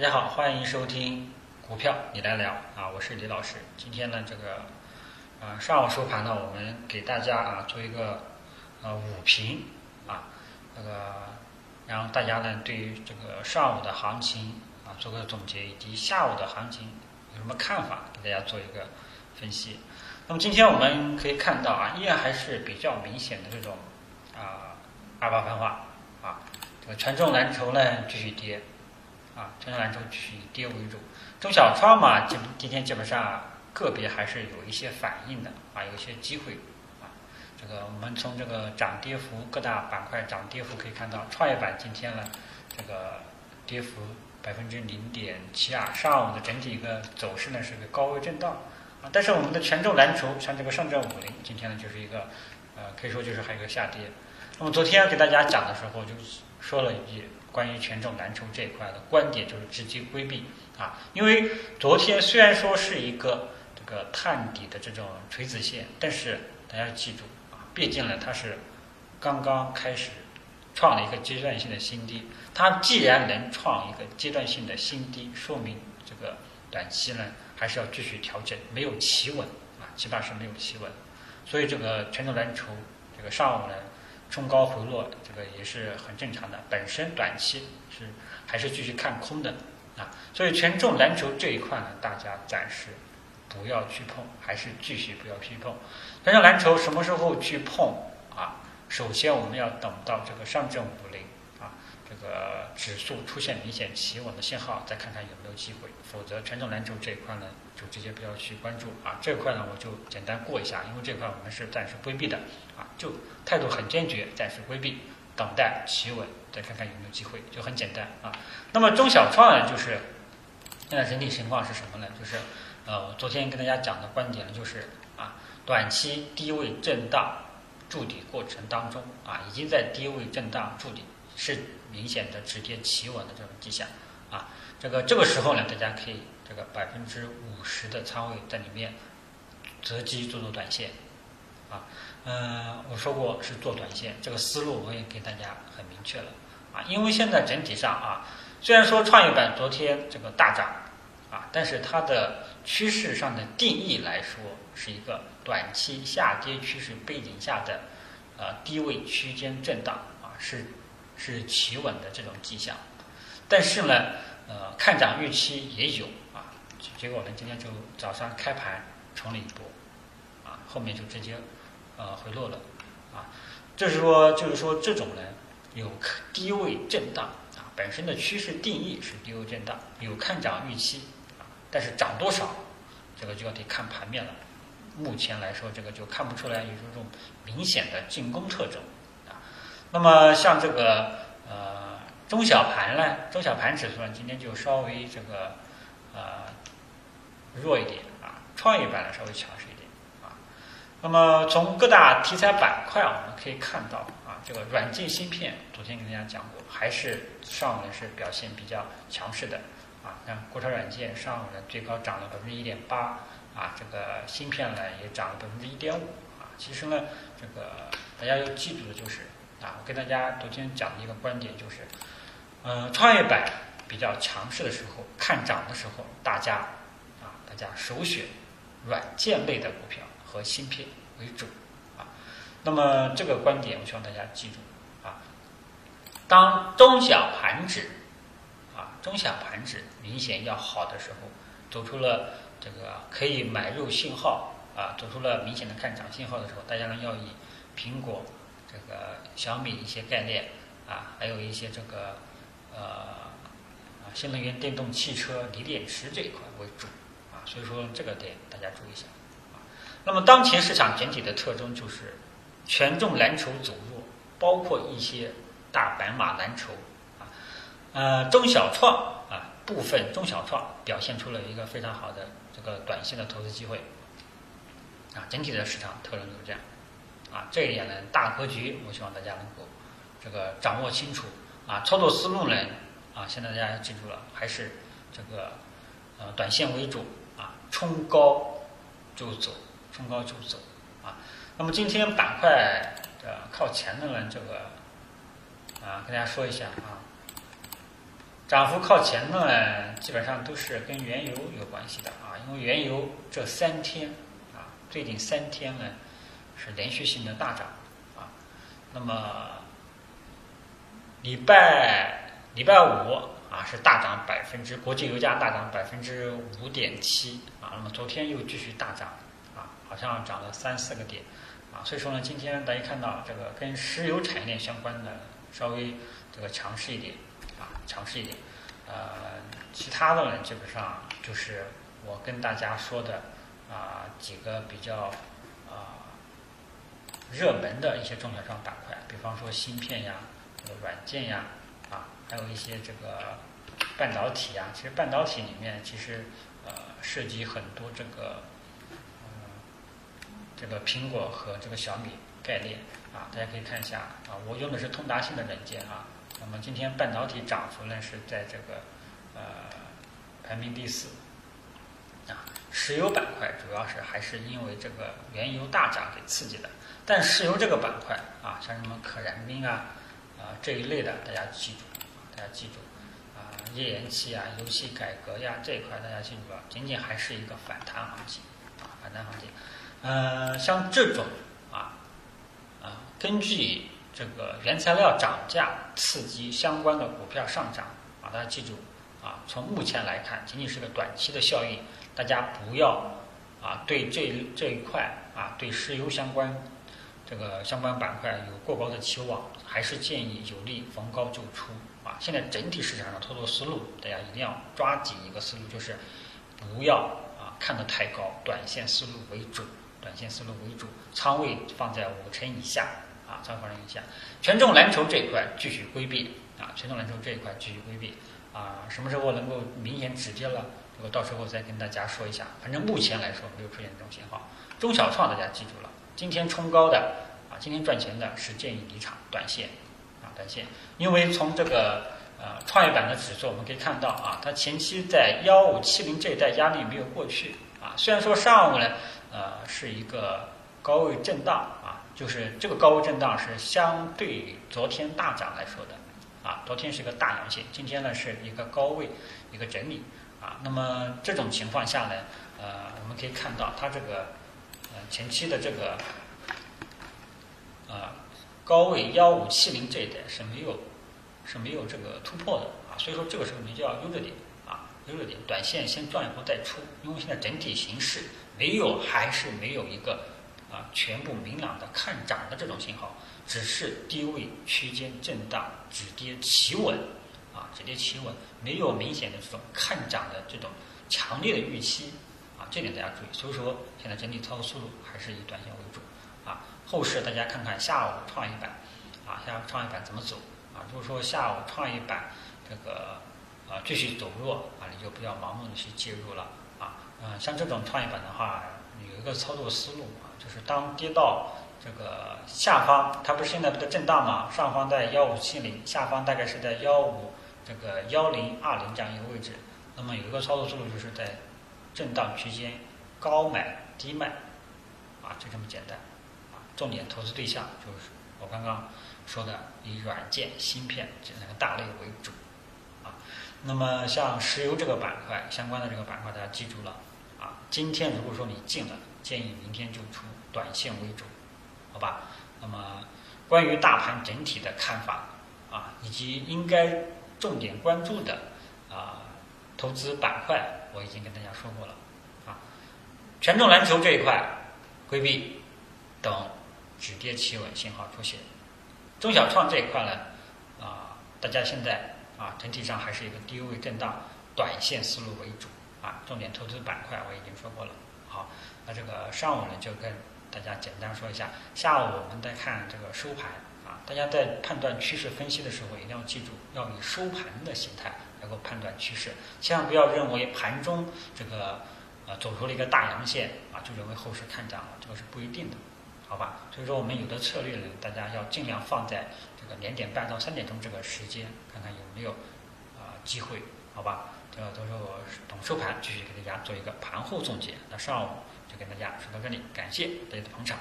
大家好，欢迎收听股票你来聊啊，我是李老师。今天呢，这个呃上午收盘呢，我们给大家啊做一个呃午评啊，这个然后大家呢对于这个上午的行情啊做个总结，以及下午的行情有什么看法，给大家做一个分析。那么今天我们可以看到啊，依然还是比较明显的这种啊二八分化啊，这个权重蓝筹呢继续跌。啊，权重蓝筹继续以跌为主，中小创嘛，今今天基本上个别还是有一些反应的啊，有一些机会啊。这个我们从这个涨跌幅各大板块涨跌幅可以看到，创业板今天呢，这个跌幅百分之零点七二，上午的整体一个走势呢是个高位震荡啊。但是我们的权重蓝筹，像这个上证五零，今天呢就是一个呃，可以说就是还有个下跌。那么昨天给大家讲的时候就是说了一句。关于权重蓝筹这一块的观点就是直接规避啊，因为昨天虽然说是一个这个探底的这种垂直线，但是大家记住啊，毕竟呢它是刚刚开始创了一个阶段性的新低，它既然能创一个阶段性的新低，说明这个短期呢还是要继续调整，没有企稳啊，起码是没有企稳，所以这个权重蓝筹这个上午呢。冲高回落，这个也是很正常的。本身短期是还是继续看空的啊，所以权重蓝筹这一块呢，大家暂时不要去碰，还是继续不要去碰。权重蓝筹什么时候去碰啊？首先我们要等到这个上证五零啊，这个指数出现明显企稳的信号，再看看有没有机会。否则权重蓝筹这一块呢，就直接不要去关注啊。这块呢，我就简单过一下，因为这块我们是暂时规避的啊，就。态度很坚决，暂时规避，等待企稳，再看看有没有机会，就很简单啊。那么中小创呢，就是现在整体情况是什么呢？就是呃，昨天跟大家讲的观点呢，就是啊，短期低位震荡筑底过程当中啊，已经在低位震荡筑底，是明显的止跌企稳的这种迹象啊。这个这个时候呢，大家可以这个百分之五十的仓位在里面择机做做短线啊。嗯，我说过是做短线，这个思路我也给大家很明确了啊。因为现在整体上啊，虽然说创业板昨天这个大涨啊，但是它的趋势上的定义来说是一个短期下跌趋势背景下的呃低位区间震荡啊，是是企稳的这种迹象。但是呢，呃，看涨预期也有啊，结果呢，今天就早上开盘冲了一波啊，后面就直接。呃，回落了，啊，就是说，就是说，这种呢有低位震荡啊，本身的趋势定义是低位震荡，有看涨预期啊，但是涨多少，这个就要得看盘面了。目前来说，这个就看不出来有这种明显的进攻特征啊。那么像这个呃中小盘呢，中小盘指数呢，今天就稍微这个呃弱一点啊，创业板呢稍微强势一点。那么从各大题材板块，我们可以看到啊，这个软件芯片，昨天跟大家讲过，还是上午呢是表现比较强势的啊。像国产软件上午呢最高涨了百分之一点八啊，这个芯片呢也涨了百分之一点五啊。其实呢，这个大家要记住的就是啊，我跟大家昨天讲的一个观点就是，嗯，创业板比较强势的时候，看涨的时候，大家啊，大家首选软件类的股票。和芯片为主啊，那么这个观点我希望大家记住啊。当中小盘指啊中小盘指明显要好的时候，走出了这个可以买入信号啊，走出了明显的看涨信号的时候，大家呢要以苹果、这个小米一些概念啊，还有一些这个呃啊新能源电动汽车锂电池这一块为主啊，所以说这个点大家注意一下。那么，当前市场整体的特征就是权重蓝筹走弱，包括一些大白马蓝筹啊，呃，中小创啊，部分中小创表现出了一个非常好的这个短线的投资机会啊，整体的市场特征就是这样啊，这一点呢，大格局我希望大家能够这个掌握清楚啊，操作思路呢啊，现在大家要记住了，还是这个呃短线为主啊，冲高就走。冲高就走啊！那么今天板块的靠前的呢，这个啊，跟大家说一下啊，涨幅靠前的呢，基本上都是跟原油有关系的啊，因为原油这三天啊，最近三天呢是连续性的大涨啊。那么礼拜礼拜五啊是大涨百分之，国际油价大涨百分之五点七啊。那么昨天又继续大涨，好像涨了三四个点啊。所以说呢，今天大家看到这个跟石油产业链相关的稍微这个强势一点。啊强势一点，呃，其他的呢，基本上就是我跟大家说的啊几个比较啊热门的一些中小创板块，比方说芯片呀、这个软件呀，啊，还有一些这个半导体呀。其实半导体里面其实呃涉及很多这个这个苹果和这个小米概念啊，大家可以看一下啊，我用的是通达信的软件啊。那么今天半导体涨幅呢是在这个呃排名第四啊，石油板块主要是还是因为这个原油大涨给刺激的，但石油这个板块啊，像什么可燃冰啊啊这一类的，大家记住，大家记住啊，页岩气啊、油气改革呀这一块大家记住了，仅仅还是一个反弹行情啊，反弹行情，呃，像这种啊啊，根据。这个原材料涨价刺激相关的股票上涨啊，大家记住啊，从目前来看，仅仅是个短期的效应，大家不要啊对这这一块啊对石油相关这个相关板块有过高的期望，还是建议有利逢高就出啊。现在整体市场上操作思路，大家一定要抓紧一个思路，就是不要啊看得太高，短线思路为准，短线思路为主，仓位放在五成以下。啊，参考人一下，权重蓝筹这一块继续规避啊，权重蓝筹这一块继续规避啊，什么时候能够明显止跌了？这个到时候再跟大家说一下。反正目前来说没有出现这种信号。中小创大家记住了，今天冲高的啊，今天赚钱的是建议离场，短线啊，短线。因为从这个呃创业板的指数我们可以看到啊，它前期在幺五七零这一带压力没有过去啊，虽然说上午呢呃是一个高位震荡啊。就是这个高位震荡是相对昨天大涨来说的，啊，昨天是个大阳线，今天呢是一个高位一个整理，啊，那么这种情况下呢，呃，我们可以看到它这个呃前期的这个呃高位幺五七零这一带是没有是没有这个突破的，啊，所以说这个时候你就要悠着点，热，点，短线先赚一波再出，因为现在整体形势没有还是没有一个。啊，全部明朗的看涨的这种信号，只是低位区间震荡止跌企稳，啊，止跌企稳，没有明显的这种看涨的这种强烈的预期，啊，这点大家注意。所以说，现在整体操作思路还是以短线为主，啊，后市大家看看下午创业板，啊，下午创业板怎么走，啊，如果说下午创业板这个啊继续走弱，啊，你就不要盲目的去介入了，啊，嗯，像这种创业板的话，有一个操作思路啊。就是当跌到这个下方，它不是现在不在震荡吗？上方在幺五七零，下方大概是在幺五这个幺零二零这样一个位置。那么有一个操作思路，就是在震荡区间高买低卖，啊，就这么简单。啊，重点投资对象就是我刚刚说的以软件、芯片这两个大类为主。那么像石油这个板块相关的这个板块，大家记住了。啊，今天如果说你进了。建议明天就出，短线为主，好吧？那么关于大盘整体的看法啊，以及应该重点关注的啊投资板块，我已经跟大家说过了啊。权重蓝筹这一块规避，等止跌企稳信号出现。中小创这一块呢啊，大家现在啊整体上还是一个低位震荡，短线思路为主啊。重点投资板块我已经说过了。好，那这个上午呢，就跟大家简单说一下。下午我们再看这个收盘啊，大家在判断趋势分析的时候，一定要记住，要以收盘的形态来够判断趋势，千万不要认为盘中这个呃走出了一个大阳线啊，就认为后市看涨了，这个是不一定的，好吧？所以说我们有的策略呢，大家要尽量放在这个两点半到三点钟这个时间，看看有没有啊机会，好吧？这个到时候等收盘继续给大家做一个盘后总结。那上午就跟大家说到这里，感谢大家的捧场。